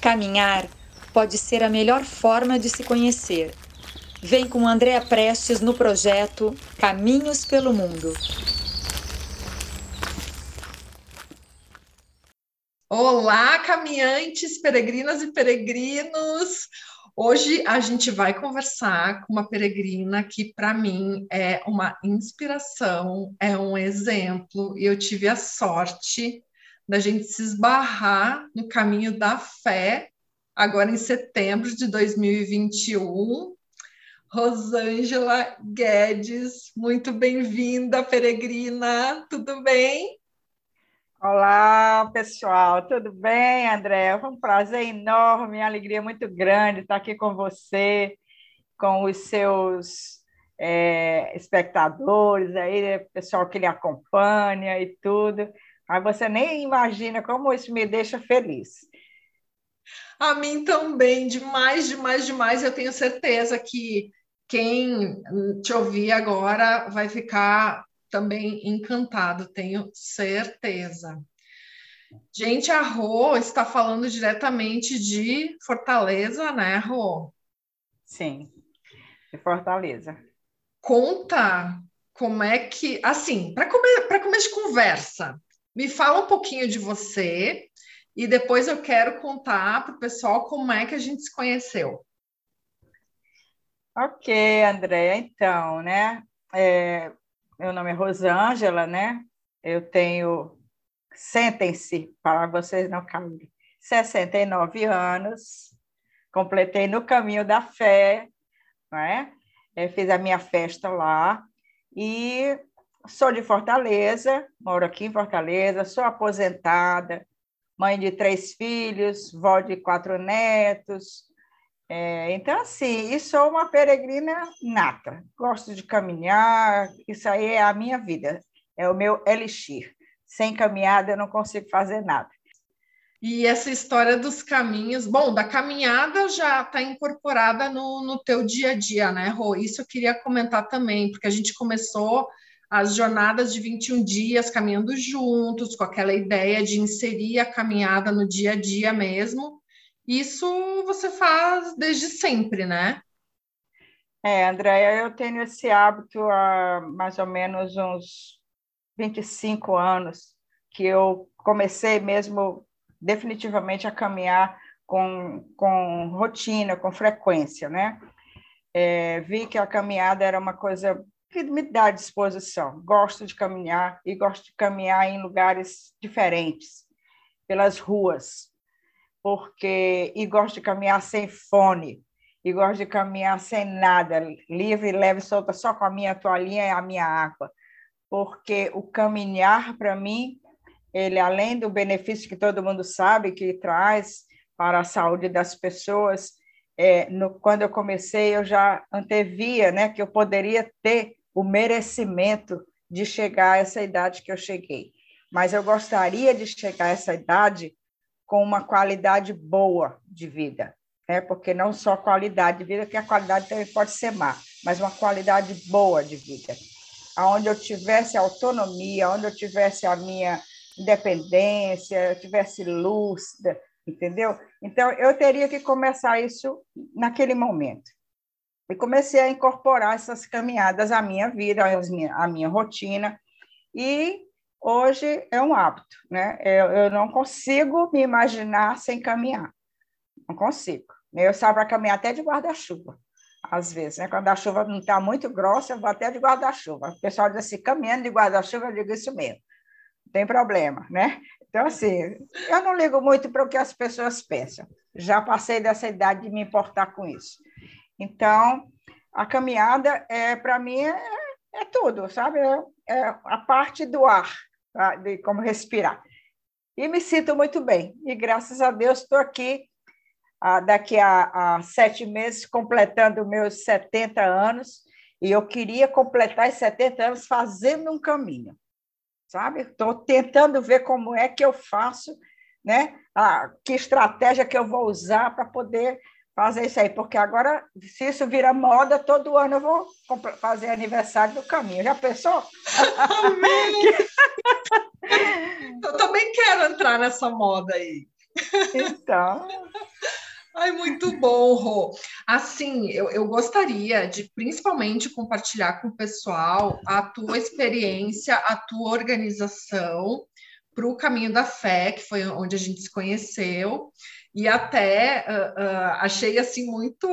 Caminhar pode ser a melhor forma de se conhecer. Vem com Andréa Prestes no projeto Caminhos pelo Mundo. Olá, caminhantes, peregrinas e peregrinos! Hoje a gente vai conversar com uma peregrina que, para mim, é uma inspiração, é um exemplo, e eu tive a sorte da gente se esbarrar no caminho da fé, agora em setembro de 2021. Rosângela Guedes, muito bem-vinda, peregrina, tudo bem? Olá, pessoal, tudo bem, André? Foi um prazer enorme, uma alegria muito grande estar aqui com você, com os seus é, espectadores, aí, pessoal que lhe acompanha e tudo. Mas você nem imagina como isso me deixa feliz. A mim também, demais, demais, demais. Eu tenho certeza que quem te ouvir agora vai ficar também encantado, tenho certeza. Gente, a Rô está falando diretamente de Fortaleza, né, Rô? Sim, de Fortaleza. Conta como é que, assim, para come, começo de conversa, me fala um pouquinho de você e depois eu quero contar para o pessoal como é que a gente se conheceu. Ok, André, então, né? É, meu nome é Rosângela, né? Eu tenho, sentem-se, para vocês não caírem, 69 anos, completei no caminho da fé, né? Eu fiz a minha festa lá e sou de Fortaleza, moro aqui em Fortaleza, sou aposentada, mãe de três filhos, vó de quatro netos, é, então, assim, e sou uma peregrina nata. Gosto de caminhar, isso aí é a minha vida, é o meu elixir. Sem caminhada eu não consigo fazer nada. E essa história dos caminhos, bom, da caminhada já está incorporada no, no teu dia a dia, né, Rô? Isso eu queria comentar também, porque a gente começou as jornadas de 21 dias caminhando juntos, com aquela ideia de inserir a caminhada no dia a dia mesmo. Isso você faz desde sempre, né? É, Andréia, eu tenho esse hábito há mais ou menos uns 25 anos que eu comecei mesmo definitivamente a caminhar com, com rotina, com frequência, né? É, vi que a caminhada era uma coisa que me dá disposição. Gosto de caminhar e gosto de caminhar em lugares diferentes, pelas ruas, porque e gosto de caminhar sem fone, e gosto de caminhar sem nada, livre, leve, solta, só com a minha toalhinha e a minha água. Porque o caminhar, para mim, ele além do benefício que todo mundo sabe que traz para a saúde das pessoas, é, no, quando eu comecei, eu já antevia né, que eu poderia ter o merecimento de chegar a essa idade que eu cheguei. Mas eu gostaria de chegar a essa idade com uma qualidade boa de vida, né? porque não só qualidade de vida, que a qualidade também pode ser má, mas uma qualidade boa de vida, onde eu tivesse autonomia, onde eu tivesse a minha independência, eu tivesse lúcida, entendeu? Então, eu teria que começar isso naquele momento. E comecei a incorporar essas caminhadas à minha vida, à minha rotina, e hoje é um hábito, né? Eu, eu não consigo me imaginar sem caminhar, não consigo. Eu saio para caminhar até de guarda-chuva, às vezes, né? Quando a chuva não está muito grossa, eu vou até de guarda-chuva. O pessoal diz assim, caminhando de guarda-chuva, eu digo isso mesmo, não tem problema, né? Então, assim, eu não ligo muito para o que as pessoas pensam. Já passei dessa idade de me importar com isso. Então, a caminhada, é para mim, é, é tudo, sabe? É, é a parte do ar, tá? de como respirar. E me sinto muito bem. E graças a Deus estou aqui ah, daqui a, a, sete meses, completando meus 70 anos. E eu queria completar esses 70 anos fazendo um caminho, sabe? Estou tentando ver como é que eu faço, né? Ah, que estratégia que eu vou usar para poder fazer isso aí, porque agora, se isso vira moda, todo ano eu vou fazer aniversário do caminho. Já pensou? Amém! eu também quero entrar nessa moda aí. Então, Ai, muito bom, Rô. Assim, eu, eu gostaria de principalmente compartilhar com o pessoal a tua experiência, a tua organização para o Caminho da Fé, que foi onde a gente se conheceu, e até uh, uh, achei assim muito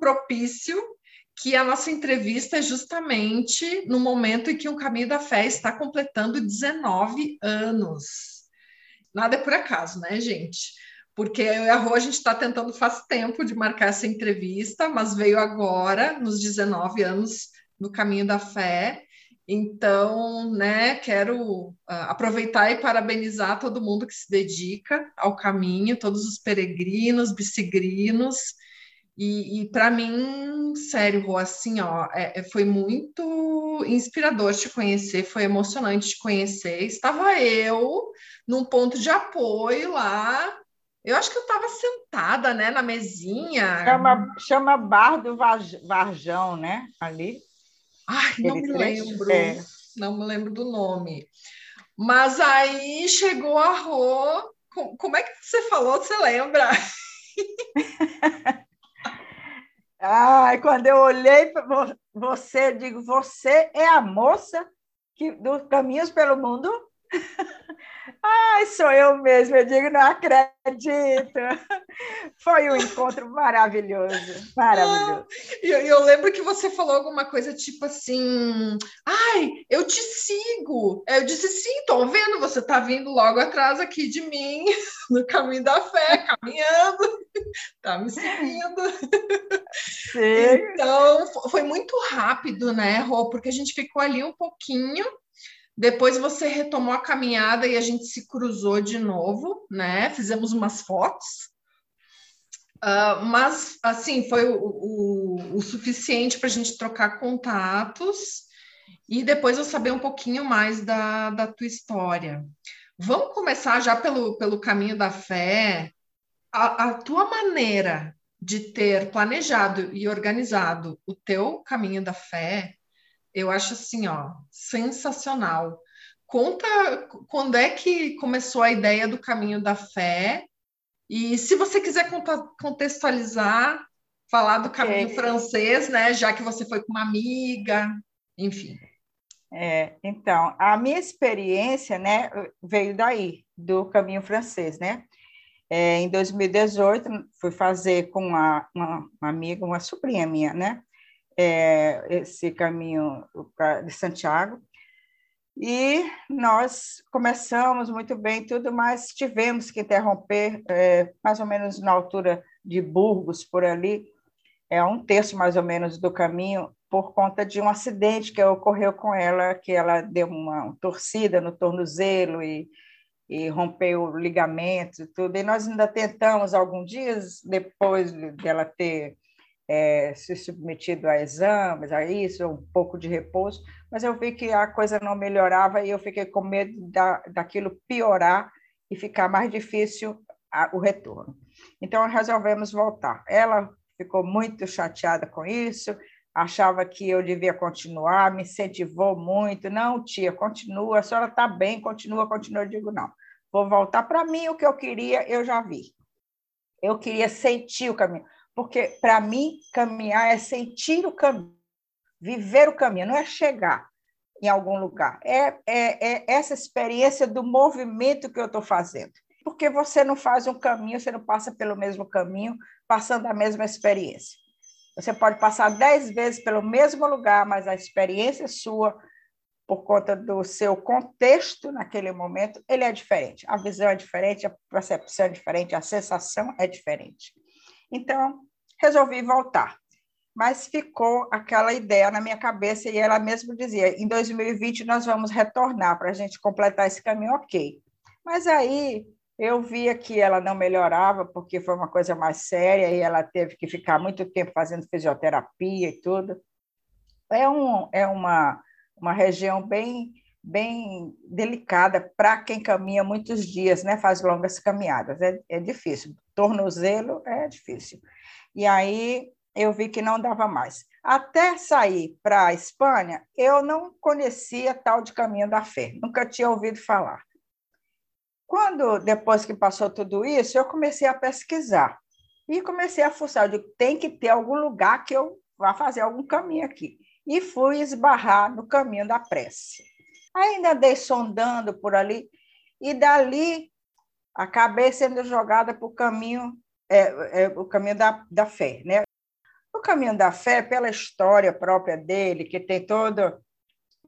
propício que a nossa entrevista é justamente no momento em que o Caminho da Fé está completando 19 anos. Nada é por acaso, né, gente? Porque eu e a Rô, a gente está tentando faz tempo de marcar essa entrevista, mas veio agora, nos 19 anos do Caminho da Fé. Então, né, quero uh, aproveitar e parabenizar todo mundo que se dedica ao caminho, todos os peregrinos, bicigrinos, e, e para mim, sério, Rô, assim, ó, é, é, foi muito inspirador te conhecer, foi emocionante te conhecer. Estava eu num ponto de apoio lá, eu acho que eu estava sentada, né, na mesinha. Chama, chama Bar do Varjão, né? Ali. Ai, não me lembro. É. Não me lembro do nome. Mas aí chegou a Rô. Como é que você falou? Você lembra? Ai, quando eu olhei para você, digo, você é a moça que dos caminhos pelo mundo? Ai, sou eu mesmo, eu digo, não acredito. Foi um encontro maravilhoso, maravilhoso. E eu, eu, lembro que você falou alguma coisa tipo assim: ai, eu te sigo. Eu disse, sim, tô vendo, você tá vindo logo atrás aqui de mim, no caminho da fé, caminhando, tá me seguindo. Sim. Então, foi muito rápido, né, Rô? Porque a gente ficou ali um pouquinho depois você retomou a caminhada e a gente se cruzou de novo, né? Fizemos umas fotos. Uh, mas, assim, foi o, o, o suficiente para a gente trocar contatos e depois eu saber um pouquinho mais da, da tua história. Vamos começar já pelo, pelo caminho da fé. A, a tua maneira de ter planejado e organizado o teu caminho da fé eu acho assim, ó, sensacional. Conta quando é que começou a ideia do caminho da fé e se você quiser contextualizar, falar do caminho é. francês, né? Já que você foi com uma amiga, enfim. É, então, a minha experiência, né, veio daí, do caminho francês, né? É, em 2018, fui fazer com uma, uma, uma amiga, uma sobrinha minha, né? É, esse caminho pra, de Santiago. E nós começamos muito bem tudo, mas tivemos que interromper é, mais ou menos na altura de Burgos, por ali, é um terço mais ou menos do caminho, por conta de um acidente que ocorreu com ela, que ela deu uma torcida no tornozelo e, e rompeu o ligamento e tudo. E nós ainda tentamos, alguns dias depois dela ter é, se submetido a exames, a isso, um pouco de repouso, mas eu vi que a coisa não melhorava e eu fiquei com medo da, daquilo piorar e ficar mais difícil a, o retorno. Então, resolvemos voltar. Ela ficou muito chateada com isso, achava que eu devia continuar, me incentivou muito. Não, tia, continua, a senhora está bem, continua, continua. Eu digo, não, vou voltar. Para mim, o que eu queria, eu já vi. Eu queria sentir o caminho porque para mim caminhar é sentir o caminho, viver o caminho, não é chegar em algum lugar. É, é, é essa experiência do movimento que eu estou fazendo. Porque você não faz um caminho, você não passa pelo mesmo caminho, passando a mesma experiência. Você pode passar dez vezes pelo mesmo lugar, mas a experiência sua, por conta do seu contexto naquele momento, ele é diferente. A visão é diferente, a percepção é diferente, a sensação é diferente. Então, resolvi voltar. Mas ficou aquela ideia na minha cabeça e ela mesma dizia: em 2020 nós vamos retornar para a gente completar esse caminho, ok. Mas aí eu via que ela não melhorava porque foi uma coisa mais séria e ela teve que ficar muito tempo fazendo fisioterapia e tudo. É, um, é uma, uma região bem bem delicada para quem caminha muitos dias, né? faz longas caminhadas. É, é difícil. Tornozelo é difícil. E aí eu vi que não dava mais. Até sair para a Espanha, eu não conhecia tal de caminho da fé, nunca tinha ouvido falar. Quando, depois que passou tudo isso, eu comecei a pesquisar. E comecei a fuçar, eu digo, tem que ter algum lugar que eu vá fazer algum caminho aqui. E fui esbarrar no caminho da prece. Ainda andei sondando por ali, e dali acabei sendo jogada para o caminho, é, é, o caminho da, da fé. Né? O caminho da fé, pela história própria dele, que tem toda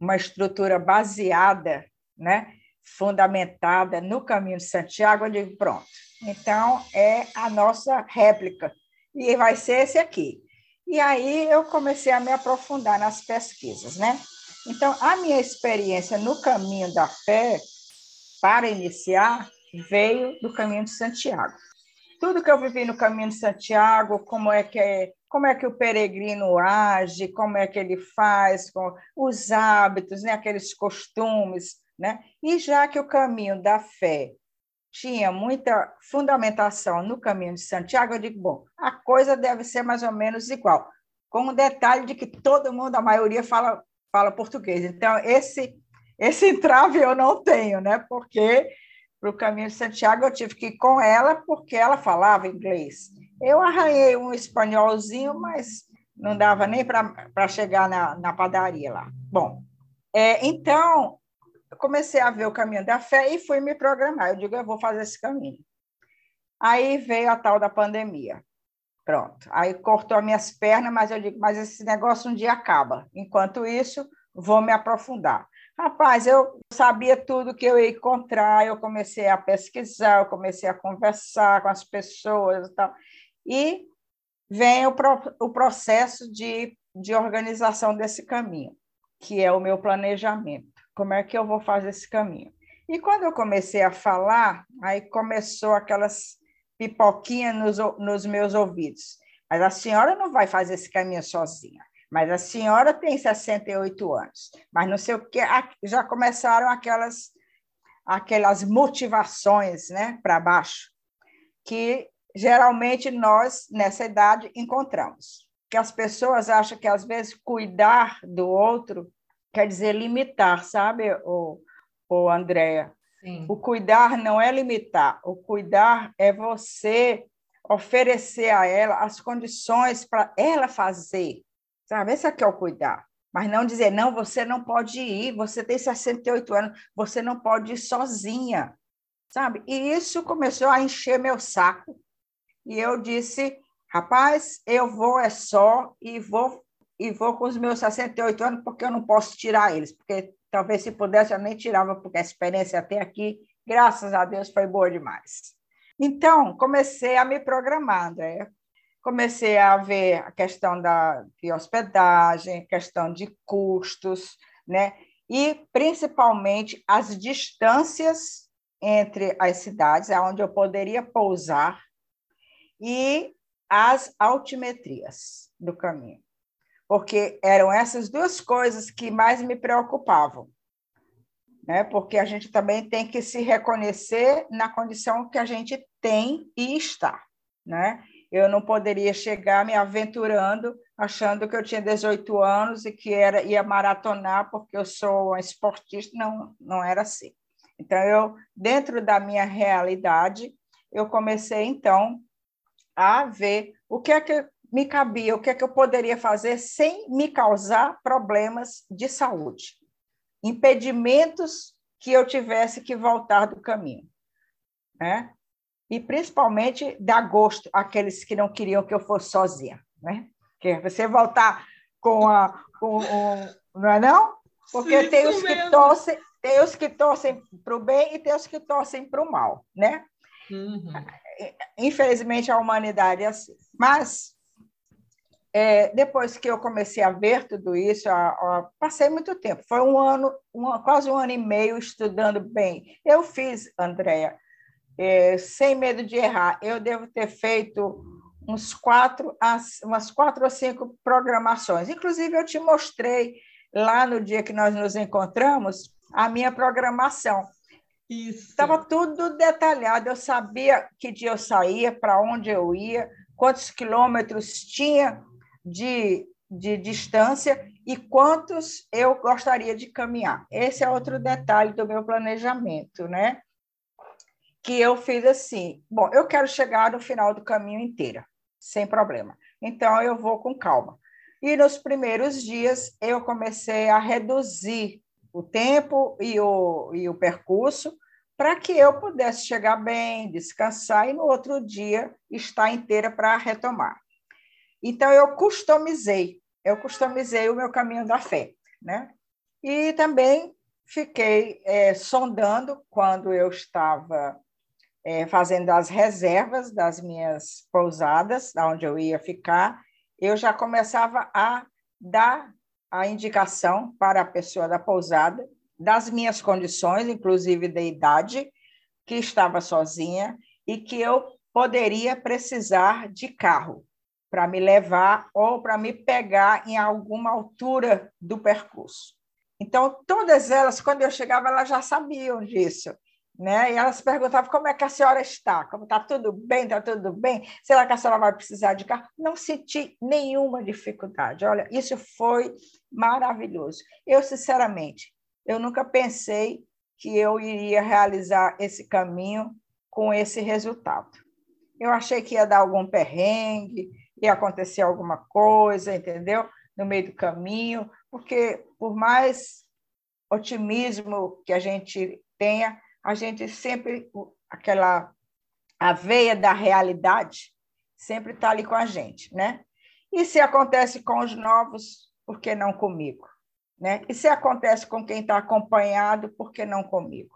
uma estrutura baseada, né, fundamentada no caminho de Santiago, eu digo, pronto, então é a nossa réplica, e vai ser esse aqui. E aí eu comecei a me aprofundar nas pesquisas, né? Então, a minha experiência no caminho da fé, para iniciar, veio do caminho de Santiago. Tudo que eu vivi no caminho de Santiago, como é que é, como é que o peregrino age, como é que ele faz, com os hábitos, né, aqueles costumes, né? E já que o caminho da fé tinha muita fundamentação no caminho de Santiago, eu digo, bom, a coisa deve ser mais ou menos igual, com o detalhe de que todo mundo, a maioria, fala, fala português. Então, esse, esse entrave eu não tenho, né? Porque para o caminho de Santiago eu tive que ir com ela, porque ela falava inglês. Eu arranhei um espanholzinho, mas não dava nem para chegar na, na padaria lá. Bom, é, então, eu comecei a ver o caminho da fé e fui me programar. Eu digo, eu vou fazer esse caminho. Aí veio a tal da pandemia. Pronto. Aí cortou as minhas pernas, mas eu digo, mas esse negócio um dia acaba. Enquanto isso, vou me aprofundar. Rapaz, eu sabia tudo que eu ia encontrar, eu comecei a pesquisar, eu comecei a conversar com as pessoas e tal. E vem o, pro, o processo de, de organização desse caminho, que é o meu planejamento. Como é que eu vou fazer esse caminho? E quando eu comecei a falar, aí começou aquelas pipoquinhas nos, nos meus ouvidos. Mas a senhora não vai fazer esse caminho sozinha. Mas a senhora tem 68 anos. Mas não sei o que, já começaram aquelas aquelas motivações, né, para baixo, que geralmente nós nessa idade encontramos. Que as pessoas acham que às vezes cuidar do outro quer dizer limitar, sabe, o, o Andréia? O cuidar não é limitar, o cuidar é você oferecer a ela as condições para ela fazer, sabe? Esse aqui é o cuidar. Mas não dizer, não, você não pode ir, você tem 68 anos, você não pode ir sozinha, sabe? E isso começou a encher meu saco. E eu disse, rapaz, eu vou é só e vou e vou com os meus 68 anos porque eu não posso tirar eles, porque talvez se pudesse eu nem tirava, porque a experiência até aqui, graças a Deus, foi boa demais. Então, comecei a me programar, André. Comecei a ver a questão da, de hospedagem, questão de custos, né? e principalmente as distâncias entre as cidades, aonde eu poderia pousar, e as altimetrias do caminho porque eram essas duas coisas que mais me preocupavam. Né? Porque a gente também tem que se reconhecer na condição que a gente tem e está. Né? Eu não poderia chegar me aventurando achando que eu tinha 18 anos e que era ia maratonar porque eu sou esportista, não, não era assim. Então eu, dentro da minha realidade, eu comecei então a ver o que é que me cabia, o que é que eu poderia fazer sem me causar problemas de saúde, impedimentos que eu tivesse que voltar do caminho, né? E principalmente dar gosto àqueles que não queriam que eu fosse sozinha, né? Que você voltar com a com não é não? Porque Sim, tem os que torcem, tem os que torcem para o bem e tem os que torcem para o mal, né? Uhum. Infelizmente a humanidade é assim. Mas é, depois que eu comecei a ver tudo isso, a, a, passei muito tempo. Foi um ano, quase um ano e meio estudando bem. Eu fiz, Andréa, é, sem medo de errar. Eu devo ter feito uns quatro, umas quatro ou cinco programações. Inclusive, eu te mostrei lá no dia que nós nos encontramos a minha programação. Estava tudo detalhado. Eu sabia que dia eu saía, para onde eu ia, quantos quilômetros tinha de, de distância e quantos eu gostaria de caminhar. Esse é outro detalhe do meu planejamento, né? Que eu fiz assim: bom, eu quero chegar no final do caminho inteiro. sem problema. Então, eu vou com calma. E nos primeiros dias, eu comecei a reduzir o tempo e o, e o percurso para que eu pudesse chegar bem, descansar e no outro dia estar inteira para retomar. Então, eu customizei, eu customizei o meu caminho da fé, né? E também fiquei é, sondando quando eu estava é, fazendo as reservas das minhas pousadas, onde eu ia ficar, eu já começava a dar a indicação para a pessoa da pousada das minhas condições, inclusive da idade, que estava sozinha e que eu poderia precisar de carro para me levar ou para me pegar em alguma altura do percurso. Então, todas elas, quando eu chegava, elas já sabiam disso. Né? E elas perguntavam como é que a senhora está, como está tudo bem, está tudo bem, será que a senhora vai precisar de carro? Não senti nenhuma dificuldade. Olha, isso foi maravilhoso. Eu, sinceramente, eu nunca pensei que eu iria realizar esse caminho com esse resultado. Eu achei que ia dar algum perrengue, ia acontecer alguma coisa, entendeu? No meio do caminho, porque por mais otimismo que a gente tenha, a gente sempre aquela a veia da realidade sempre está ali com a gente, né? E se acontece com os novos, por que não comigo? Né? E se acontece com quem está acompanhado, por que não comigo?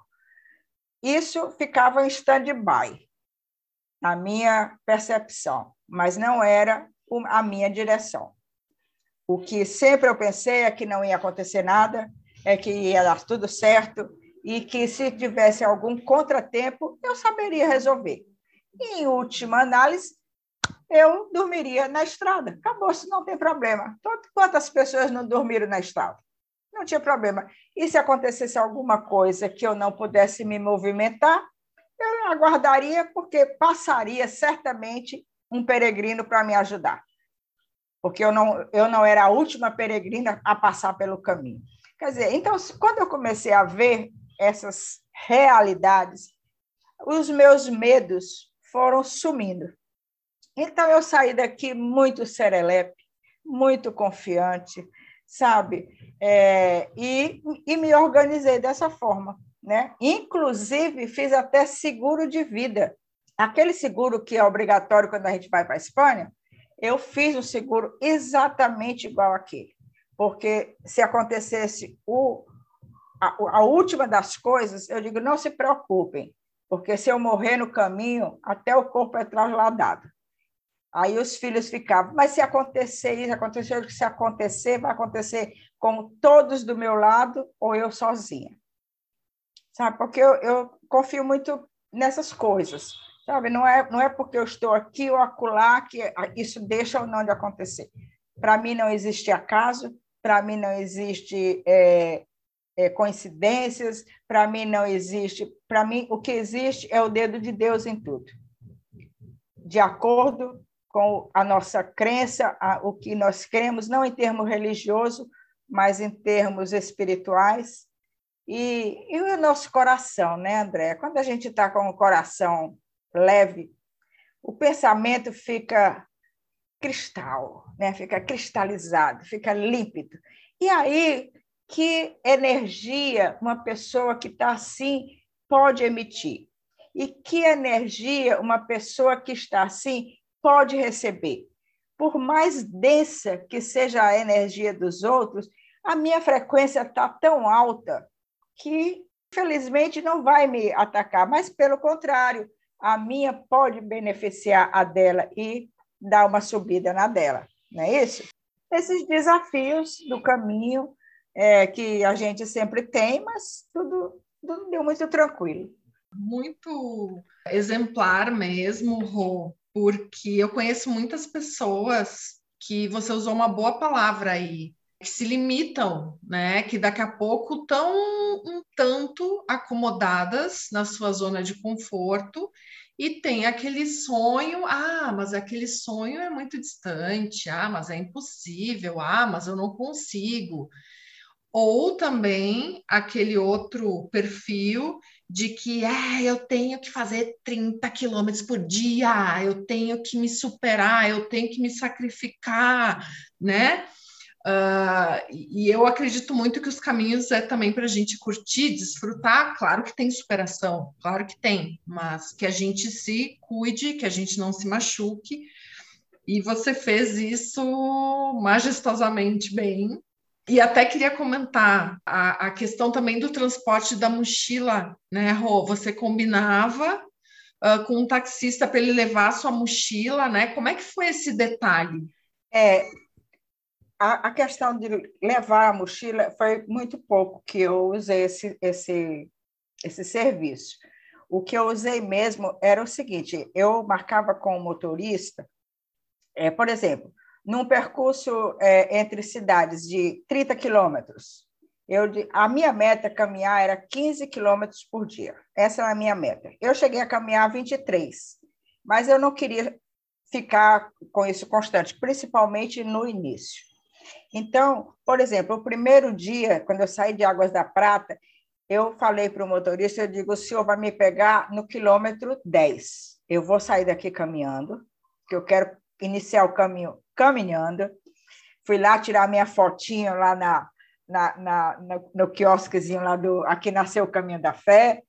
Isso ficava em stand-by, na minha percepção, mas não era a minha direção. O que sempre eu pensei é que não ia acontecer nada, é que ia dar tudo certo e que se tivesse algum contratempo, eu saberia resolver. E, em última análise, eu dormiria na estrada. Acabou, se não tem problema. Quantas pessoas não dormiram na estrada? não tinha problema. E se acontecesse alguma coisa que eu não pudesse me movimentar, eu aguardaria, porque passaria certamente um peregrino para me ajudar. Porque eu não, eu não era a última peregrina a passar pelo caminho. Quer dizer, então, quando eu comecei a ver essas realidades, os meus medos foram sumindo. Então, eu saí daqui muito serelepe, muito confiante, sabe? É, e, e me organizei dessa forma. Né? Inclusive, fiz até seguro de vida. Aquele seguro que é obrigatório quando a gente vai para a Espanha, eu fiz um seguro exatamente igual aquele. Porque se acontecesse o, a, a última das coisas, eu digo, não se preocupem, porque se eu morrer no caminho, até o corpo é trasladado. Aí os filhos ficavam, mas se acontecer isso, aconteceu se acontecer, vai acontecer com todos do meu lado ou eu sozinha. Sabe? Porque eu, eu confio muito nessas coisas. Sabe? Não é, não é porque eu estou aqui ou acolá que isso deixa ou não de acontecer. Para mim não existe acaso, para mim não existe é, é, coincidências, para mim não existe. Para mim, o que existe é o dedo de Deus em tudo. De acordo com a nossa crença, a, o que nós cremos, não em termos religioso, mas em termos espirituais. E, e o nosso coração, né, André? Quando a gente está com o coração leve, o pensamento fica cristal, né? fica cristalizado, fica límpido. E aí, que energia uma pessoa que está assim pode emitir? E que energia uma pessoa que está assim pode receber. Por mais densa que seja a energia dos outros, a minha frequência está tão alta que, felizmente, não vai me atacar, mas, pelo contrário, a minha pode beneficiar a dela e dar uma subida na dela, não é isso? Esses desafios do caminho é, que a gente sempre tem, mas tudo, tudo deu muito tranquilo. Muito exemplar mesmo, Rô porque eu conheço muitas pessoas que você usou uma boa palavra aí, que se limitam, né? Que daqui a pouco estão um tanto acomodadas na sua zona de conforto e tem aquele sonho, ah, mas aquele sonho é muito distante, ah, mas é impossível, ah, mas eu não consigo. Ou também aquele outro perfil de que é, eu tenho que fazer 30 quilômetros por dia, eu tenho que me superar, eu tenho que me sacrificar, né? Uh, e eu acredito muito que os caminhos é também para a gente curtir, desfrutar. Claro que tem superação, claro que tem, mas que a gente se cuide, que a gente não se machuque. E você fez isso majestosamente bem. E até queria comentar a, a questão também do transporte da mochila, né, Rô? Você combinava uh, com um taxista para ele levar a sua mochila, né? Como é que foi esse detalhe? É, a, a, questão de levar a mochila foi muito pouco que eu usei esse, esse, esse serviço. O que eu usei mesmo era o seguinte: eu marcava com o motorista, é, por exemplo, num percurso é, entre cidades de 30 quilômetros, eu, a minha meta caminhar era 15 quilômetros por dia. Essa era a minha meta. Eu cheguei a caminhar 23, mas eu não queria ficar com isso constante, principalmente no início. Então, por exemplo, o primeiro dia, quando eu saí de Águas da Prata, eu falei para o motorista, eu digo, o senhor vai me pegar no quilômetro 10. Eu vou sair daqui caminhando, que eu quero iniciar o caminho caminhando. Fui lá tirar minha fotinha lá na, na, na, no, no quiosquezinho lá do... Aqui nasceu o Caminho da Fé,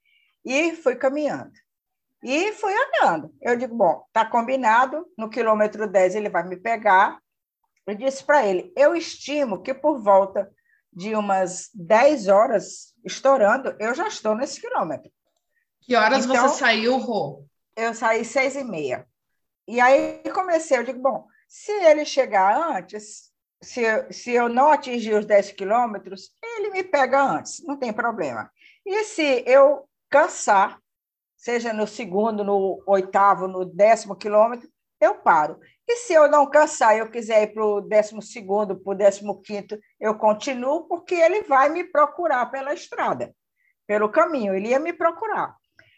e fui caminhando. E fui andando. Eu digo, bom, está combinado, no quilômetro 10 ele vai me pegar, eu disse para ele: eu estimo que por volta de umas 10 horas, estourando, eu já estou nesse quilômetro. Que horas então, você saiu, Rô? Eu saí seis e meia. E aí comecei, eu digo, bom, se ele chegar antes, se, eu, se eu não atingir os 10 quilômetros, ele me pega antes, não tem problema. E se eu cansar, seja no segundo, no oitavo, no décimo quilômetro, eu paro. E se eu não cansar, eu quiser ir para o décimo segundo, para o décimo quinto, eu continuo, porque ele vai me procurar pela estrada, pelo caminho, ele ia me procurar.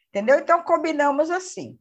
Entendeu? Então, combinamos assim.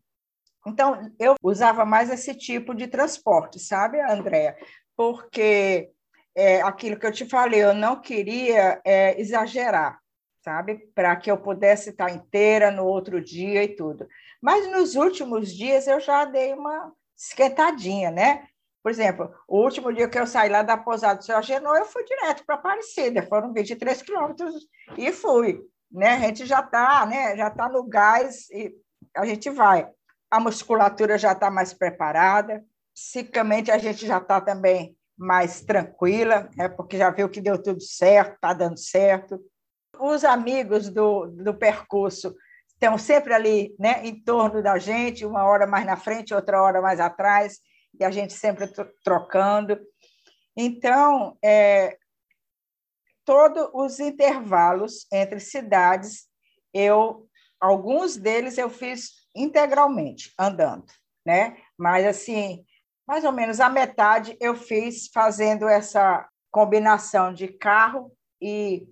Então, eu usava mais esse tipo de transporte, sabe, Andréa? Porque é, aquilo que eu te falei, eu não queria é, exagerar, sabe? Para que eu pudesse estar inteira no outro dia e tudo. Mas nos últimos dias eu já dei uma esquentadinha, né? Por exemplo, o último dia que eu saí lá da pousada do seu Agenor, eu fui direto para Aparecida, foram 23 quilômetros e fui. Né? A gente já está né? já tá no gás e a gente vai. A musculatura já está mais preparada, psicamente a gente já está também mais tranquila, né? porque já viu que deu tudo certo, está dando certo. Os amigos do, do percurso estão sempre ali né, em torno da gente, uma hora mais na frente, outra hora mais atrás, e a gente sempre trocando. Então, é, todos os intervalos entre cidades, eu alguns deles eu fiz integralmente, andando, né? Mas assim, mais ou menos a metade eu fiz fazendo essa combinação de carro e,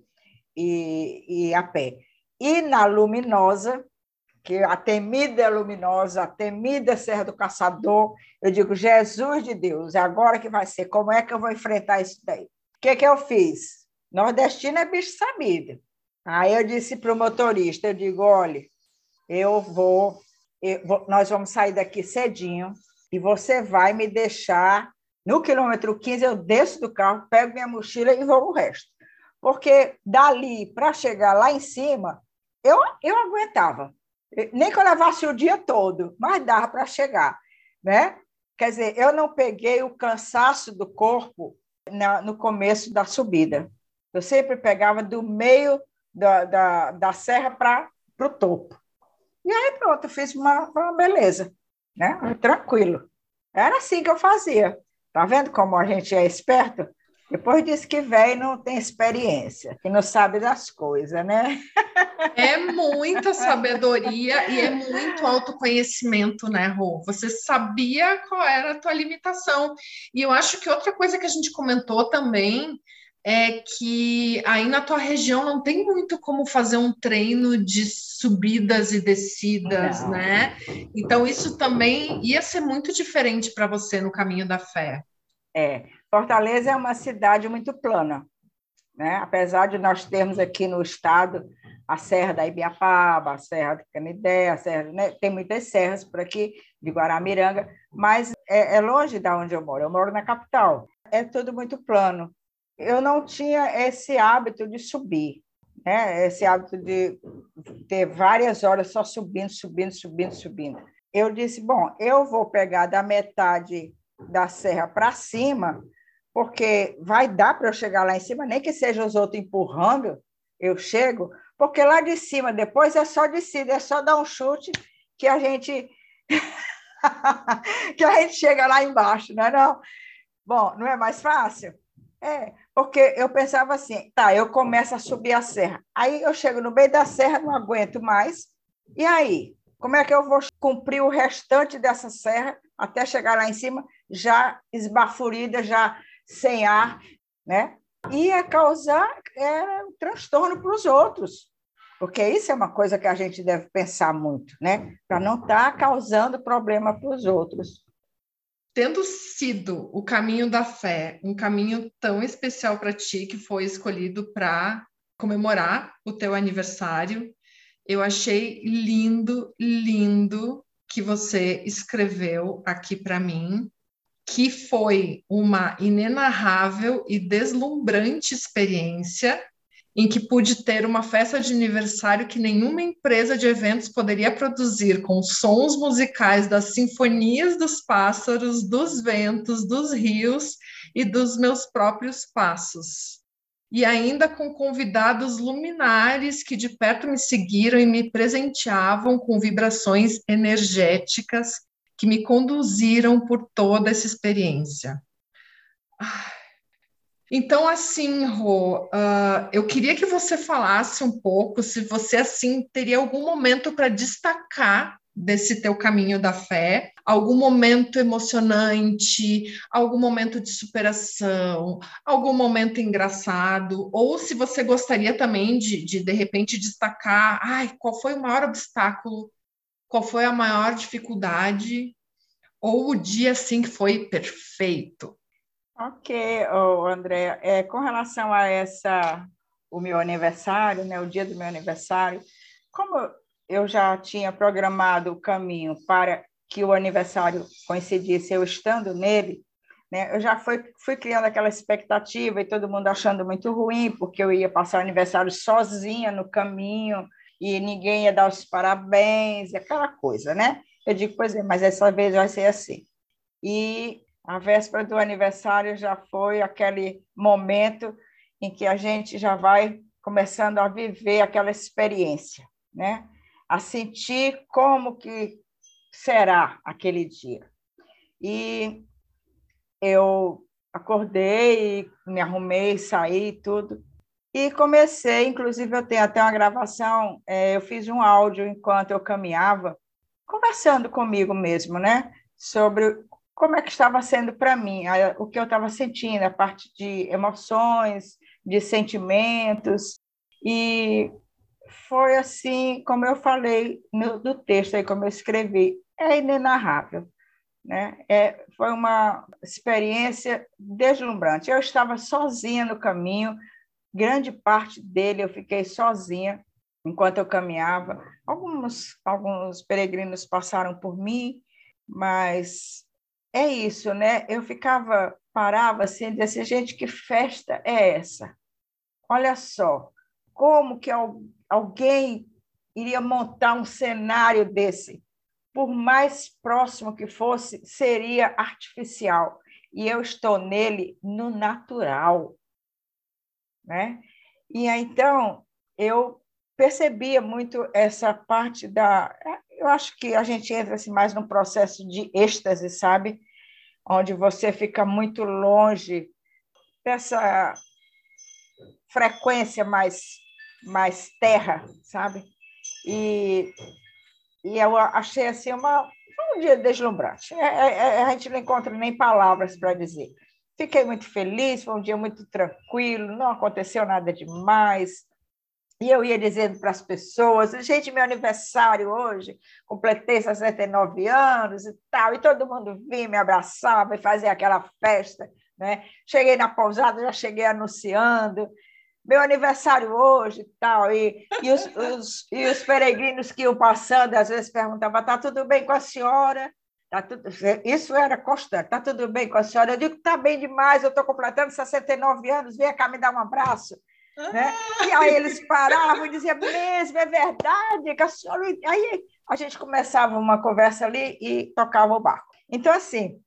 e, e a pé. E na Luminosa, que a temida luminosa, a temida Serra do Caçador, eu digo, Jesus de Deus, é agora que vai ser, como é que eu vou enfrentar isso daí? O que, que eu fiz? Nordestino é bicho sabido. Aí eu disse para o motorista, eu digo, olha, eu vou, nós vamos sair daqui cedinho e você vai me deixar no quilômetro 15, eu desço do carro, pego minha mochila e vou o resto. Porque dali para chegar lá em cima, eu, eu aguentava. Nem que eu levasse o dia todo, mas dava para chegar. Né? Quer dizer, eu não peguei o cansaço do corpo na, no começo da subida. Eu sempre pegava do meio da, da, da serra para o topo. E aí, pronto, fiz uma, uma beleza, né? Tranquilo. Era assim que eu fazia. Tá vendo como a gente é esperto? Depois diz que velho não tem experiência, que não sabe das coisas, né? É muita sabedoria e é muito autoconhecimento, né, Rô? Você sabia qual era a tua limitação. E eu acho que outra coisa que a gente comentou também é que aí na tua região não tem muito como fazer um treino de subidas e descidas, não. né? Então isso também ia ser muito diferente para você no caminho da fé. É, Fortaleza é uma cidade muito plana, né? apesar de nós termos aqui no estado a Serra da Ibiapaba, a Serra de Canidé, a Serra, né? tem muitas serras por aqui, de Guaramiranga, mas é, é longe da onde eu moro, eu moro na capital. É tudo muito plano. Eu não tinha esse hábito de subir, né? esse hábito de ter várias horas só subindo, subindo, subindo, subindo. Eu disse, bom, eu vou pegar da metade da serra para cima, porque vai dar para eu chegar lá em cima, nem que seja os outros empurrando, eu chego, porque lá de cima, depois é só descida, é só dar um chute que a gente que a gente chega lá embaixo, não é não? Bom, não é mais fácil? É, porque eu pensava assim, tá, eu começo a subir a serra, aí eu chego no meio da serra, não aguento mais, e aí? Como é que eu vou cumprir o restante dessa serra até chegar lá em cima, já esbafurida, já sem ar, né? Ia causar um transtorno para os outros, porque isso é uma coisa que a gente deve pensar muito, né? Para não estar tá causando problema para os outros. Tendo sido o caminho da fé um caminho tão especial para ti, que foi escolhido para comemorar o teu aniversário, eu achei lindo, lindo que você escreveu aqui para mim, que foi uma inenarrável e deslumbrante experiência em que pude ter uma festa de aniversário que nenhuma empresa de eventos poderia produzir, com sons musicais das sinfonias dos pássaros, dos ventos, dos rios e dos meus próprios passos e ainda com convidados luminares que de perto me seguiram e me presenteavam com vibrações energéticas que me conduziram por toda essa experiência. Então, assim, Rô, uh, eu queria que você falasse um pouco se você, assim, teria algum momento para destacar desse teu caminho da fé, algum momento emocionante, algum momento de superação, algum momento engraçado, ou se você gostaria também de, de, de repente, destacar, ai, qual foi o maior obstáculo, qual foi a maior dificuldade, ou o dia, assim, que foi perfeito. Ok, oh, André, é, com relação a essa, o meu aniversário, né, o dia do meu aniversário, como eu já tinha programado o caminho para que o aniversário coincidisse eu estando nele, né? Eu já fui, fui criando aquela expectativa e todo mundo achando muito ruim, porque eu ia passar o aniversário sozinha no caminho e ninguém ia dar os parabéns, aquela coisa, né? Eu digo, pois é, mas essa vez vai ser assim. E a véspera do aniversário já foi aquele momento em que a gente já vai começando a viver aquela experiência, né? a sentir como que será aquele dia. E eu acordei, me arrumei, saí tudo e comecei. Inclusive eu tenho até uma gravação. É, eu fiz um áudio enquanto eu caminhava, conversando comigo mesmo, né? Sobre como é que estava sendo para mim, o que eu estava sentindo, a parte de emoções, de sentimentos e foi assim, como eu falei no, do texto, aí como eu escrevi, é inenarrável. Né? É, foi uma experiência deslumbrante. Eu estava sozinha no caminho, grande parte dele eu fiquei sozinha enquanto eu caminhava. Alguns, alguns peregrinos passaram por mim, mas é isso, né? Eu ficava, parava assim, e dizia, gente, que festa é essa? Olha só, como que alguém iria montar um cenário desse? Por mais próximo que fosse, seria artificial. E eu estou nele no natural. Né? E então, eu percebia muito essa parte da. Eu acho que a gente entra assim, mais num processo de êxtase, sabe? Onde você fica muito longe dessa frequência mais mais terra, sabe? E, e eu achei assim uma, um dia deslumbrante. É, é, é, a gente não encontra nem palavras para dizer. Fiquei muito feliz, foi um dia muito tranquilo, não aconteceu nada demais. E eu ia dizendo para as pessoas, gente, meu aniversário hoje, completei 69 anos e tal, e todo mundo vinha, me abraçava e fazia aquela festa. Né? Cheguei na pousada, já cheguei anunciando, meu aniversário hoje e tal. E, e, os, os, e os peregrinos que iam passando, às vezes perguntavam: está tudo bem com a senhora? Tá tudo, isso era constante. Está tudo bem com a senhora? Eu digo: está bem demais, eu estou completando 69 anos, vem cá me dar um abraço. Né? E aí eles paravam e diziam: mesmo, é verdade, que a senhora. Aí a gente começava uma conversa ali e tocava o barco. Então, assim,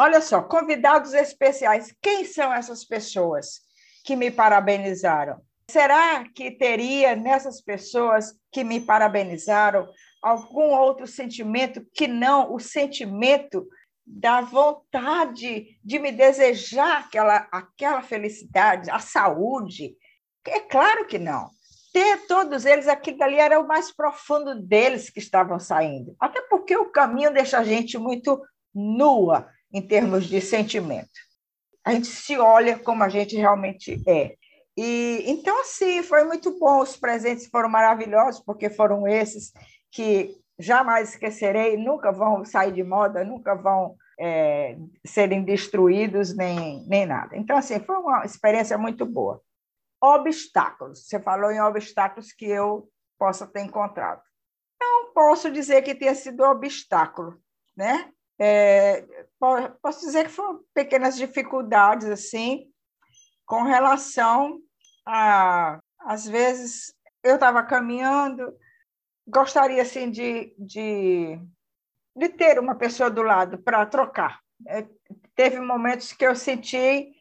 olha só, convidados especiais. Quem são essas pessoas? que me parabenizaram. Será que teria nessas pessoas que me parabenizaram algum outro sentimento que não o sentimento da vontade de me desejar aquela, aquela felicidade, a saúde? É claro que não. Ter todos eles, aquilo ali era o mais profundo deles que estavam saindo. Até porque o caminho deixa a gente muito nua em termos de sentimento a gente se olha como a gente realmente é. E então assim, foi muito bom, os presentes foram maravilhosos, porque foram esses que jamais esquecerei, nunca vão sair de moda, nunca vão é, serem destruídos nem, nem nada. Então, assim, foi uma experiência muito boa. Obstáculos. Você falou em obstáculos que eu possa ter encontrado. Não posso dizer que tenha sido obstáculo, né? É, posso dizer que foram pequenas dificuldades assim com relação a às vezes eu estava caminhando gostaria assim de, de, de ter uma pessoa do lado para trocar é, teve momentos que eu senti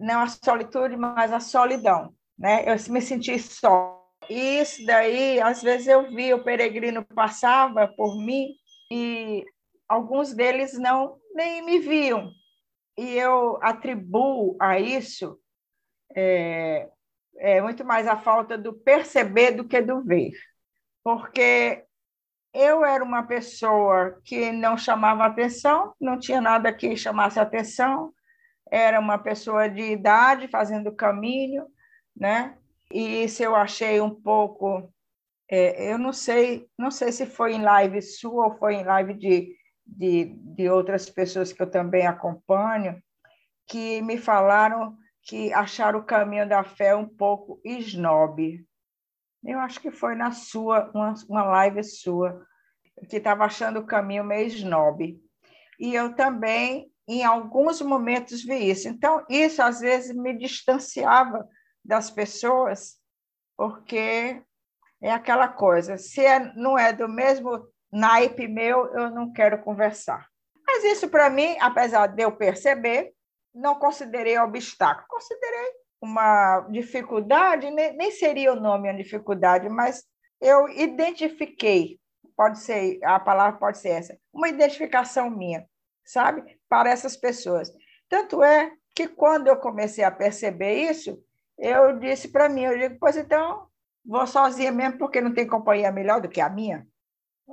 não a solitude mas a solidão né eu me senti só e isso daí às vezes eu vi o peregrino passava por mim e alguns deles não nem me viam. E eu atribuo a isso é, é muito mais a falta do perceber do que do ver. Porque eu era uma pessoa que não chamava atenção, não tinha nada que chamasse atenção, era uma pessoa de idade fazendo caminho, né? E isso eu achei um pouco, é, eu não sei, não sei se foi em live sua ou foi em live de de, de outras pessoas que eu também acompanho, que me falaram que acharam o caminho da fé um pouco snob. Eu acho que foi na sua, uma, uma live sua, que estava achando o caminho meio snob. E eu também, em alguns momentos, vi isso. Então, isso às vezes me distanciava das pessoas, porque é aquela coisa, se é, não é do mesmo naipe meu, eu não quero conversar. Mas isso, para mim, apesar de eu perceber, não considerei obstáculo, considerei uma dificuldade, nem, nem seria o nome a dificuldade, mas eu identifiquei, pode ser, a palavra pode ser essa, uma identificação minha, sabe, para essas pessoas. Tanto é que quando eu comecei a perceber isso, eu disse para mim, eu digo, pois então, vou sozinha mesmo, porque não tem companhia melhor do que a minha.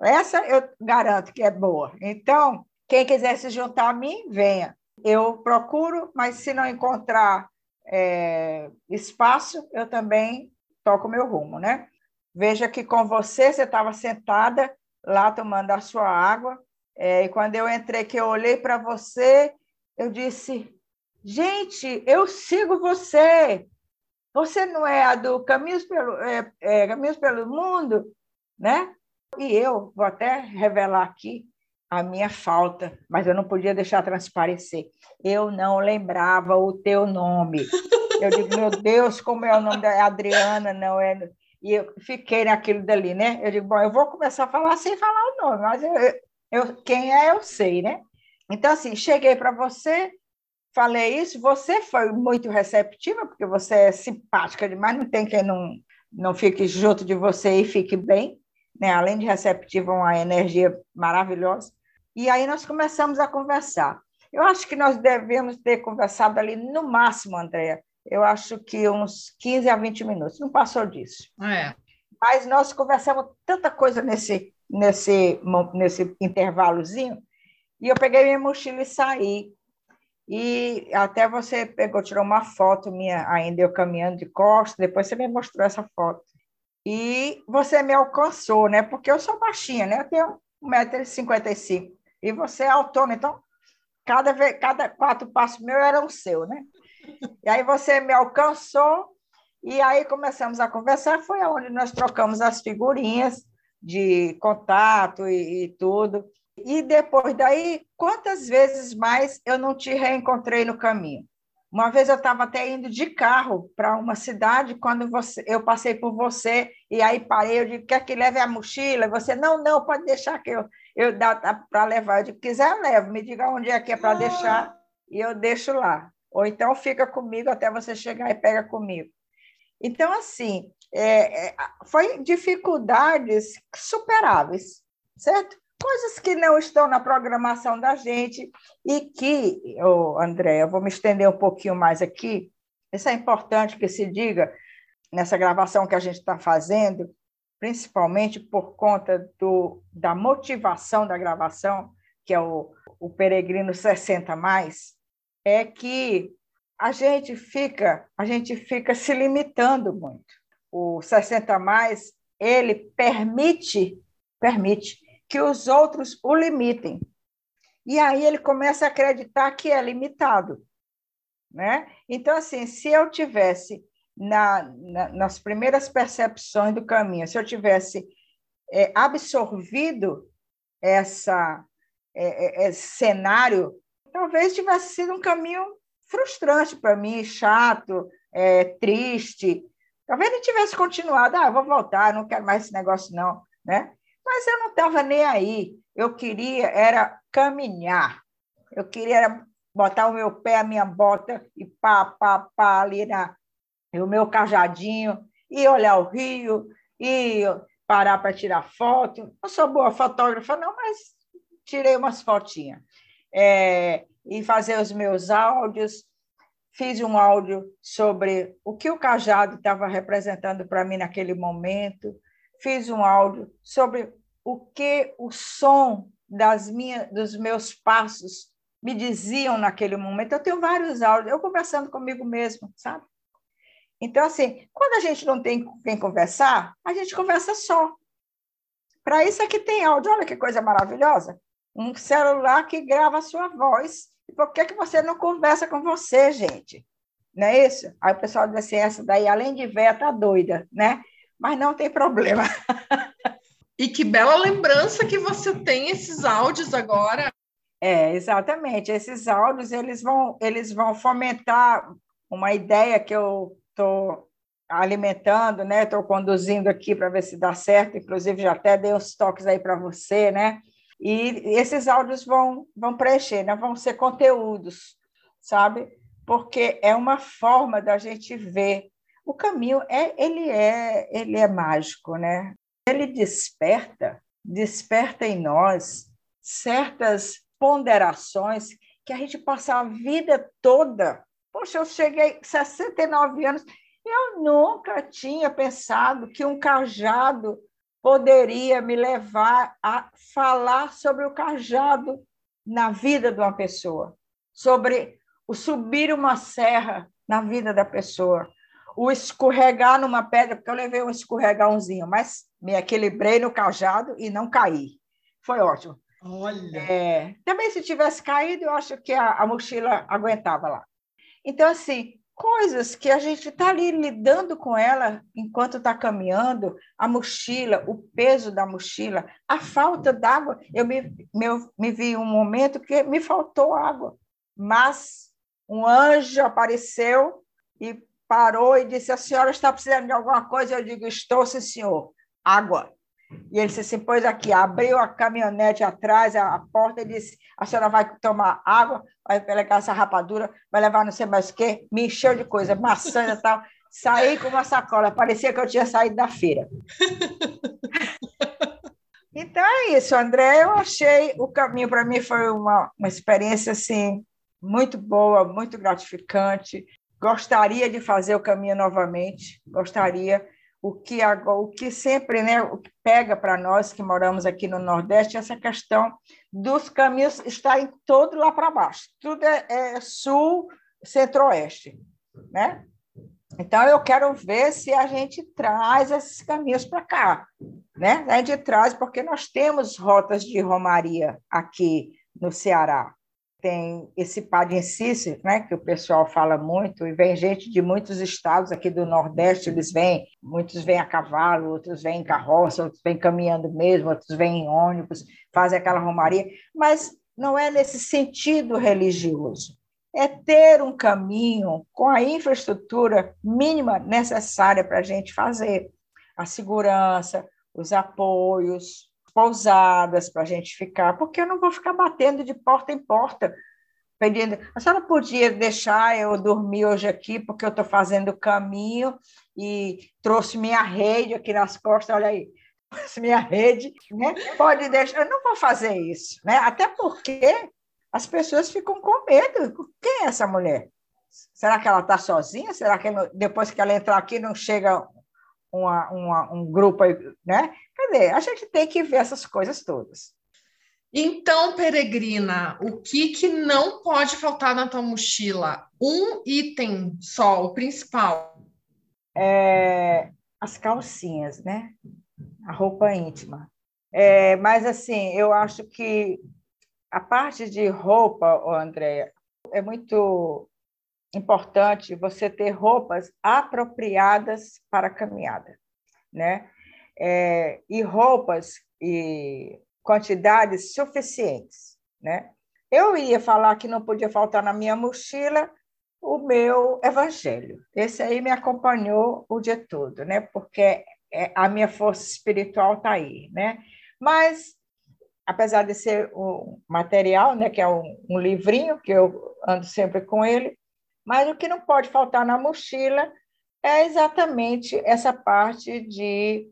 Essa eu garanto que é boa. Então, quem quiser se juntar a mim, venha. Eu procuro, mas se não encontrar é, espaço, eu também toco meu rumo, né? Veja que com você, você estava sentada lá tomando a sua água, é, e quando eu entrei, que eu olhei para você, eu disse: gente, eu sigo você. Você não é a do Caminhos pelo, é, é, Caminhos pelo Mundo, né? E eu vou até revelar aqui a minha falta, mas eu não podia deixar transparecer. Eu não lembrava o teu nome. Eu digo, meu Deus, como é o nome da Adriana, não é? E eu fiquei naquilo dali, né? Eu digo, bom, eu vou começar a falar sem falar o nome, mas eu, eu quem é, eu sei, né? Então, assim, cheguei para você, falei isso, você foi muito receptiva, porque você é simpática demais, não tem quem não, não fique junto de você e fique bem né? além de receptiva, uma energia maravilhosa. E aí nós começamos a conversar. Eu acho que nós devemos ter conversado ali no máximo, Andréa. Eu acho que uns 15 a 20 minutos, não passou disso. É. Mas nós conversamos tanta coisa nesse, nesse, nesse intervalozinho, e eu peguei minha mochila e saí. E até você pegou, tirou uma foto minha, ainda eu caminhando de costas, depois você me mostrou essa foto e você me alcançou, né? Porque eu sou baixinha, né? Eu tenho 1,55m e você é autônomo, então cada, vez, cada quatro passos meu era o seu, né? E aí você me alcançou E aí começamos a conversar, foi onde nós trocamos as figurinhas de contato e, e tudo. E depois daí, quantas vezes mais eu não te reencontrei no caminho? Uma vez eu estava até indo de carro para uma cidade, quando você, eu passei por você, e aí parei, eu disse, quer que leve a mochila? Você, não, não, pode deixar que eu, eu dá para levar. Eu disse, quiser, eu levo, me diga onde é que é para deixar, e eu deixo lá. Ou então fica comigo até você chegar e pega comigo. Então, assim, é, é, foi dificuldades superáveis, certo? Coisas que não estão na programação da gente e que, oh, André, eu vou me estender um pouquinho mais aqui. Isso é importante que se diga nessa gravação que a gente está fazendo, principalmente por conta do, da motivação da gravação, que é o, o Peregrino 60 mais, é que a gente fica, a gente fica se limitando muito. O 60 mais, ele permite, permite que os outros o limitem. E aí ele começa a acreditar que é limitado, né? Então assim, se eu tivesse na, na nas primeiras percepções do caminho, se eu tivesse é, absorvido essa é, é, esse cenário, talvez tivesse sido um caminho frustrante para mim, chato, é, triste. Talvez ele tivesse continuado, ah, vou voltar, não quero mais esse negócio não, né? Mas eu não estava nem aí. Eu queria era caminhar. Eu queria era botar o meu pé, a minha bota e pá, pá, pá ali na o meu cajadinho e olhar o rio e parar para tirar foto. Não sou boa fotógrafa não, mas tirei umas fotinhas. É, e fazer os meus áudios. Fiz um áudio sobre o que o cajado estava representando para mim naquele momento. Fiz um áudio sobre o que o som das minhas, dos meus passos me diziam naquele momento. Eu tenho vários áudios, eu conversando comigo mesmo, sabe? Então, assim, quando a gente não tem com quem conversar, a gente conversa só. Para isso é que tem áudio. Olha que coisa maravilhosa. Um celular que grava a sua voz por que, que você não conversa com você, gente? Não é isso? Aí o pessoal diz assim, essa daí, além de véia, tá doida, né? Mas não tem problema. E que bela lembrança que você tem esses áudios agora. É, exatamente. Esses áudios, eles vão, eles vão fomentar uma ideia que eu estou alimentando, né? Estou conduzindo aqui para ver se dá certo. Inclusive, já até dei uns toques aí para você, né? E esses áudios vão, vão preencher, né? vão ser conteúdos, sabe? Porque é uma forma da gente ver. O caminho é ele é ele é mágico, né? Ele desperta, desperta em nós certas ponderações que a gente passa a vida toda. Poxa, eu cheguei 69 anos, eu nunca tinha pensado que um cajado poderia me levar a falar sobre o cajado na vida de uma pessoa, sobre o subir uma serra na vida da pessoa, o escorregar numa pedra, porque eu levei um escorregãozinho, mas me equilibrei no cajado e não caí. Foi ótimo. Olha. É, também se tivesse caído, eu acho que a, a mochila aguentava lá. Então, assim, coisas que a gente está ali lidando com ela enquanto está caminhando, a mochila, o peso da mochila, a falta d'água. Eu me, me, me vi um momento que me faltou água, mas um anjo apareceu e parou e disse: A senhora está precisando de alguma coisa? Eu digo: Estou, sim, senhor. Água. E ele disse assim: Pois aqui, abriu a caminhonete atrás, a, a porta, e disse: A senhora vai tomar água, vai pegar essa rapadura, vai levar não sei mais o quê. Me encheu de coisa, maçã e tal. Saí com uma sacola, parecia que eu tinha saído da feira. Então é isso, André. Eu achei o caminho para mim foi uma, uma experiência assim muito boa, muito gratificante. Gostaria de fazer o caminho novamente, gostaria o que, o que sempre né, o que pega para nós que moramos aqui no Nordeste é essa questão dos caminhos estarem todos lá para baixo. Tudo é, é sul, centro-oeste. Né? Então, eu quero ver se a gente traz esses caminhos para cá. Né? A gente traz, porque nós temos rotas de romaria aqui no Ceará. Tem esse Padincis, né, que o pessoal fala muito, e vem gente de muitos estados aqui do Nordeste, eles vêm, muitos vêm a cavalo, outros vêm em carroça, outros vêm caminhando mesmo, outros vêm em ônibus, fazem aquela romaria, mas não é nesse sentido religioso. É ter um caminho com a infraestrutura mínima necessária para a gente fazer. A segurança, os apoios, pousadas para a gente ficar, porque eu não vou ficar batendo de porta em porta, pedindo. A senhora podia deixar eu dormir hoje aqui, porque eu estou fazendo o caminho e trouxe minha rede aqui nas costas, olha aí, minha rede, né? Pode deixar, eu não vou fazer isso, né? Até porque as pessoas ficam com medo. Quem é essa mulher? Será que ela está sozinha? Será que depois que ela entrar aqui não chega uma, uma, um grupo, né? Dizer, a gente tem que ver essas coisas todas. Então, peregrina, o que, que não pode faltar na tua mochila? Um item só, o principal. É, as calcinhas, né? A roupa íntima. É, mas, assim, eu acho que a parte de roupa, Andréia, é muito importante você ter roupas apropriadas para a caminhada, né? É, e roupas e quantidades suficientes, né? Eu ia falar que não podia faltar na minha mochila o meu evangelho. Esse aí me acompanhou o dia todo, né? Porque é, a minha força espiritual está aí, né? Mas apesar de ser um material, né, que é um, um livrinho que eu ando sempre com ele, mas o que não pode faltar na mochila é exatamente essa parte de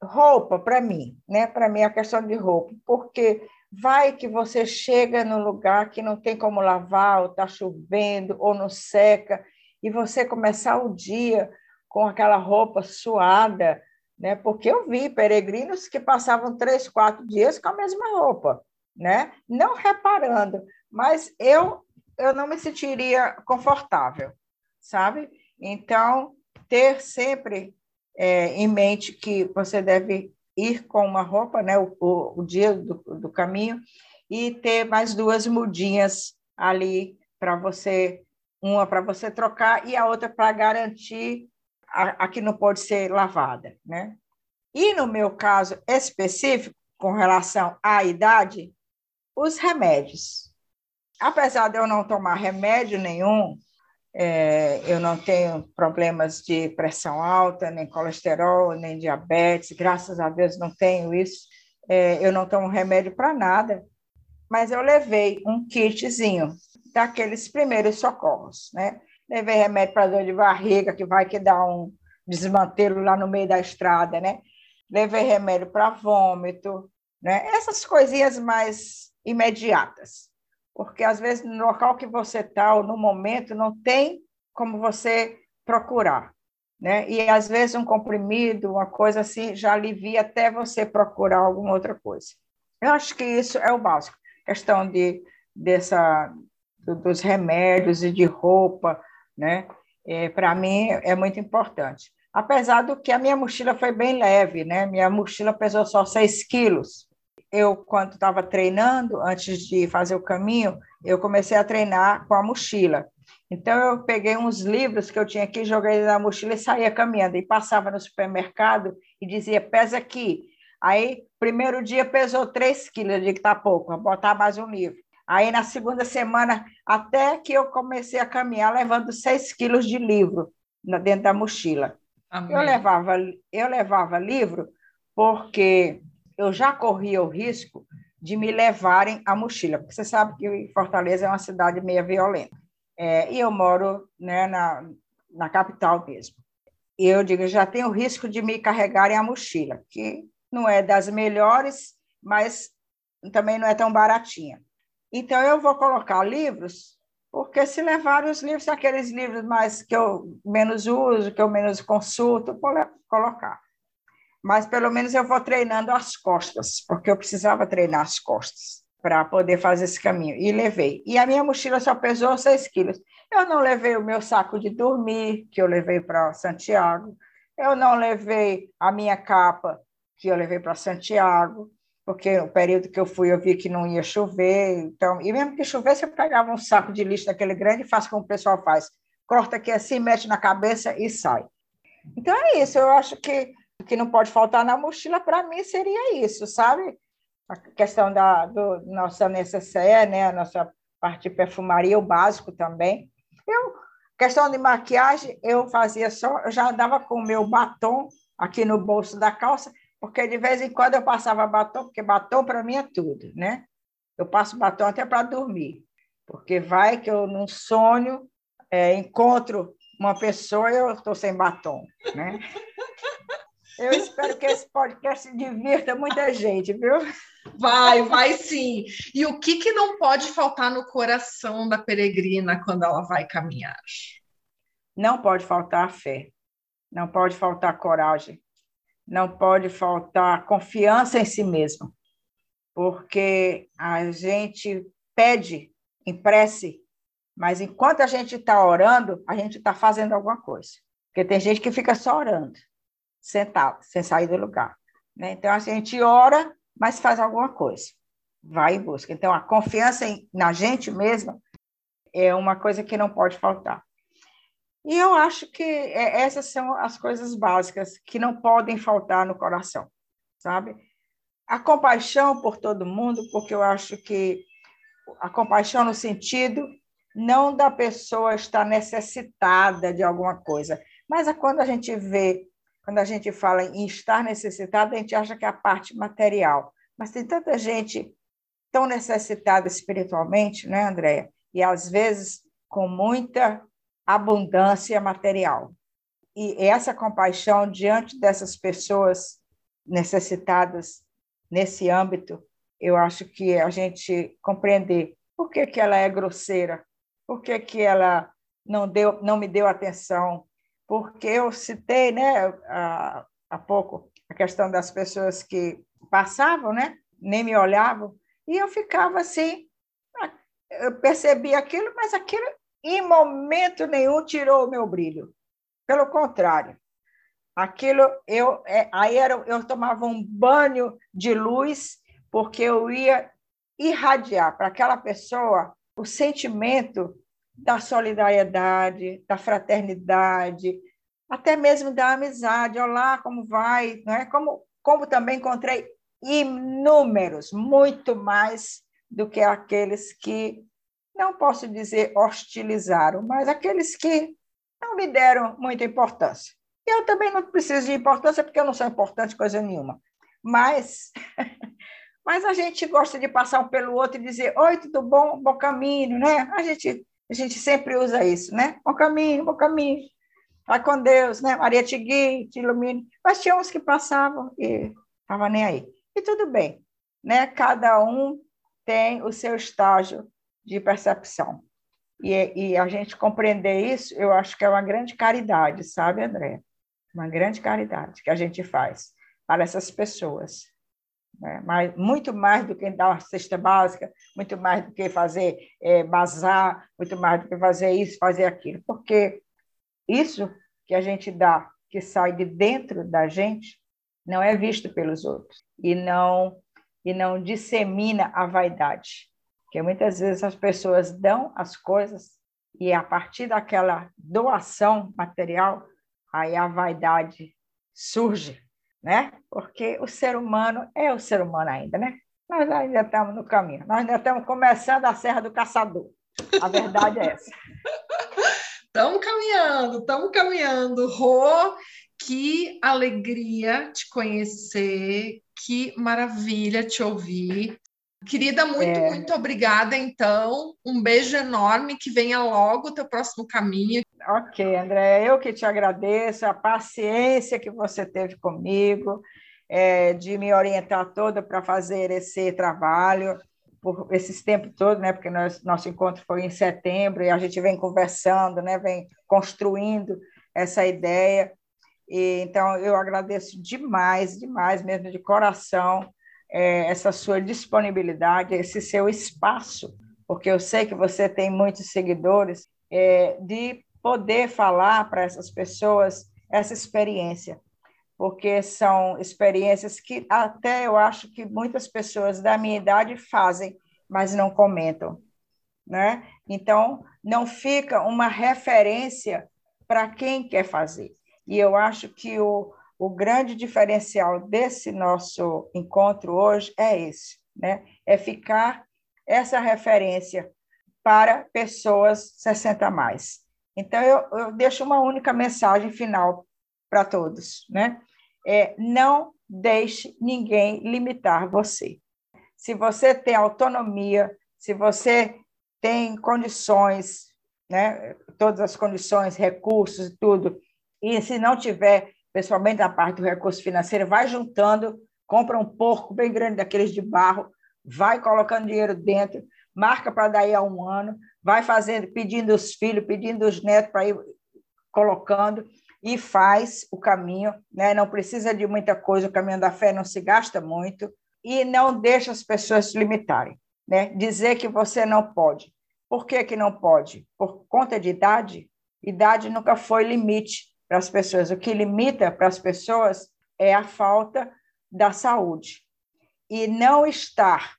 roupa para mim, né? Para mim a questão de roupa, porque vai que você chega num lugar que não tem como lavar, ou está chovendo, ou não seca, e você começar o dia com aquela roupa suada, né? Porque eu vi peregrinos que passavam três, quatro dias com a mesma roupa, né? Não reparando, mas eu eu não me sentiria confortável, sabe? Então, ter sempre é, em mente que você deve ir com uma roupa, né, o, o, o dia do, do caminho, e ter mais duas mudinhas ali para você, uma para você trocar e a outra para garantir a, a que não pode ser lavada, né? E no meu caso específico, com relação à idade, os remédios apesar de eu não tomar remédio nenhum, é, eu não tenho problemas de pressão alta, nem colesterol, nem diabetes, graças a Deus não tenho isso. É, eu não tomo remédio para nada, mas eu levei um kitzinho daqueles primeiros socorros, né? Levei remédio para dor de barriga, que vai que dá um desmantelo lá no meio da estrada, né? Levei remédio para vômito, né? Essas coisinhas mais imediatas porque às vezes no local que você está ou no momento não tem como você procurar, né? E às vezes um comprimido, uma coisa assim, já alivia até você procurar alguma outra coisa. Eu acho que isso é o básico, questão de dessa dos remédios e de roupa, né? É, Para mim é muito importante. Apesar do que a minha mochila foi bem leve, né? Minha mochila pesou só 6 quilos, eu, quando estava treinando, antes de fazer o caminho, eu comecei a treinar com a mochila. Então, eu peguei uns livros que eu tinha aqui, joguei na mochila e saía caminhando. E passava no supermercado e dizia, pesa aqui. Aí, primeiro dia pesou 3 quilos, eu digo que está pouco, vou botar mais um livro. Aí, na segunda semana, até que eu comecei a caminhar, levando 6 quilos de livro dentro da mochila. Eu levava, eu levava livro porque eu já corria o risco de me levarem a mochila, porque você sabe que Fortaleza é uma cidade meio violenta. É, e eu moro né, na, na capital mesmo. E eu digo, já tenho o risco de me carregarem a mochila, que não é das melhores, mas também não é tão baratinha. Então, eu vou colocar livros, porque se levarem os livros, aqueles livros mais que eu menos uso, que eu menos consulto, vou colocar mas pelo menos eu vou treinando as costas, porque eu precisava treinar as costas para poder fazer esse caminho. E levei. E a minha mochila só pesou 6 quilos. Eu não levei o meu saco de dormir, que eu levei para Santiago. Eu não levei a minha capa, que eu levei para Santiago. porque o período que eu fui eu vi que não ia chover, então, e mesmo que chovesse, eu pegava um saco de lixo daquele grande e faço como o pessoal faz, corta aqui assim, mete na cabeça e sai. Então é isso, eu acho que o que não pode faltar na mochila para mim seria isso, sabe? A questão da do, nossa necessaire, né, a nossa parte de perfumaria, o básico também. Eu, questão de maquiagem, eu fazia só, eu já andava com o meu batom aqui no bolso da calça, porque de vez em quando eu passava batom, porque batom para mim é tudo, né? Eu passo batom até para dormir, porque vai que eu num sonho é, encontro uma pessoa e eu estou sem batom, né? Eu espero que esse podcast divirta muita gente, viu? Vai, vai sim. E o que, que não pode faltar no coração da peregrina quando ela vai caminhar? Não pode faltar fé, não pode faltar coragem, não pode faltar confiança em si mesmo, porque a gente pede em prece, mas enquanto a gente está orando, a gente está fazendo alguma coisa. Porque tem gente que fica só orando sentado, sem sair do lugar. Né? Então, a gente ora, mas faz alguma coisa, vai e busca. Então, a confiança em, na gente mesma é uma coisa que não pode faltar. E eu acho que é, essas são as coisas básicas que não podem faltar no coração, sabe? A compaixão por todo mundo, porque eu acho que a compaixão no sentido não da pessoa estar necessitada de alguma coisa, mas é quando a gente vê quando a gente fala em estar necessitado, a gente acha que é a parte material. Mas tem tanta gente tão necessitada espiritualmente, né, Andréia? E às vezes com muita abundância material. E essa compaixão diante dessas pessoas necessitadas nesse âmbito, eu acho que a gente compreender por que, que ela é grosseira, por que, que ela não, deu, não me deu atenção, porque eu citei né, há, há pouco a questão das pessoas que passavam, né, nem me olhavam, e eu ficava assim, eu percebi aquilo, mas aquilo em momento nenhum tirou o meu brilho. Pelo contrário, aquilo eu é, aí era, eu tomava um banho de luz porque eu ia irradiar para aquela pessoa o sentimento da solidariedade, da fraternidade, até mesmo da amizade. Olá, como vai? Não é? como, como também encontrei inúmeros, muito mais do que aqueles que, não posso dizer hostilizaram, mas aqueles que não me deram muita importância. Eu também não preciso de importância, porque eu não sou importante coisa nenhuma. Mas, mas a gente gosta de passar um pelo outro e dizer: Oi, tudo bom? Bom caminho, né? A gente a gente sempre usa isso, né? Bom caminho, bom caminho. Vai com Deus, né? Maria te guie, te ilumine. Mas tinha uns que passavam e estava nem aí. E tudo bem, né? Cada um tem o seu estágio de percepção. E, e a gente compreender isso, eu acho que é uma grande caridade, sabe, André? Uma grande caridade que a gente faz para essas pessoas né? Mas, muito mais do que dar uma cesta básica, muito mais do que fazer é, bazar, muito mais do que fazer isso, fazer aquilo, porque isso que a gente dá, que sai de dentro da gente, não é visto pelos outros e não e não dissemina a vaidade, porque muitas vezes as pessoas dão as coisas e a partir daquela doação material, aí a vaidade surge né? Porque o ser humano é o ser humano ainda, né? Nós ainda estamos no caminho, nós ainda estamos começando a Serra do Caçador. A verdade é essa. Estamos caminhando, estamos caminhando. Rô, que alegria te conhecer, que maravilha te ouvir. Querida, muito, é. muito obrigada, então. Um beijo enorme, que venha logo o teu próximo caminho. Ok, André, eu que te agradeço a paciência que você teve comigo, é, de me orientar toda para fazer esse trabalho, por esses tempos todos, né, porque nós, nosso encontro foi em setembro e a gente vem conversando, né, vem construindo essa ideia. E, então, eu agradeço demais, demais mesmo, de coração, é, essa sua disponibilidade, esse seu espaço, porque eu sei que você tem muitos seguidores, é, de poder falar para essas pessoas essa experiência. porque são experiências que até eu acho que muitas pessoas da minha idade fazem, mas não comentam, né? Então, não fica uma referência para quem quer fazer. E eu acho que o, o grande diferencial desse nosso encontro hoje é esse, né? É ficar essa referência para pessoas 60 a mais. Então, eu, eu deixo uma única mensagem final para todos, né? É, não deixe ninguém limitar você. Se você tem autonomia, se você tem condições, né, todas as condições, recursos e tudo, e se não tiver, pessoalmente na parte do recurso financeiro, vai juntando, compra um porco bem grande daqueles de barro, vai colocando dinheiro dentro, marca para daí a um ano, vai fazendo, pedindo os filhos, pedindo os netos para ir colocando e faz o caminho, né? Não precisa de muita coisa, o caminho da fé não se gasta muito e não deixa as pessoas se limitarem, né? Dizer que você não pode. Por que que não pode? Por conta de idade? Idade nunca foi limite para as pessoas. O que limita para as pessoas é a falta da saúde. E não estar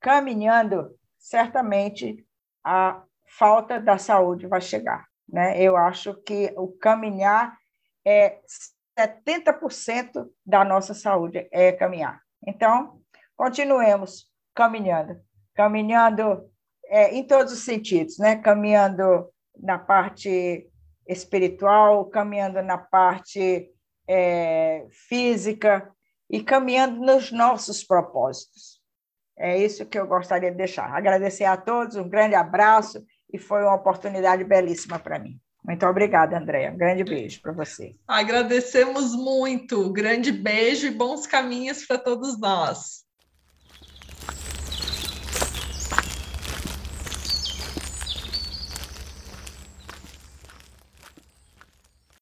caminhando, certamente a falta da saúde vai chegar. Né? Eu acho que o caminhar é 70% da nossa saúde é caminhar. Então, continuemos caminhando, caminhando é, em todos os sentidos, né? Caminhando na parte espiritual, caminhando na parte é, física e caminhando nos nossos propósitos. É isso que eu gostaria de deixar. Agradecer a todos, um grande abraço e foi uma oportunidade belíssima para mim. Muito obrigada, Andréia. Um grande beijo para você. Agradecemos muito. Grande beijo e bons caminhos para todos nós.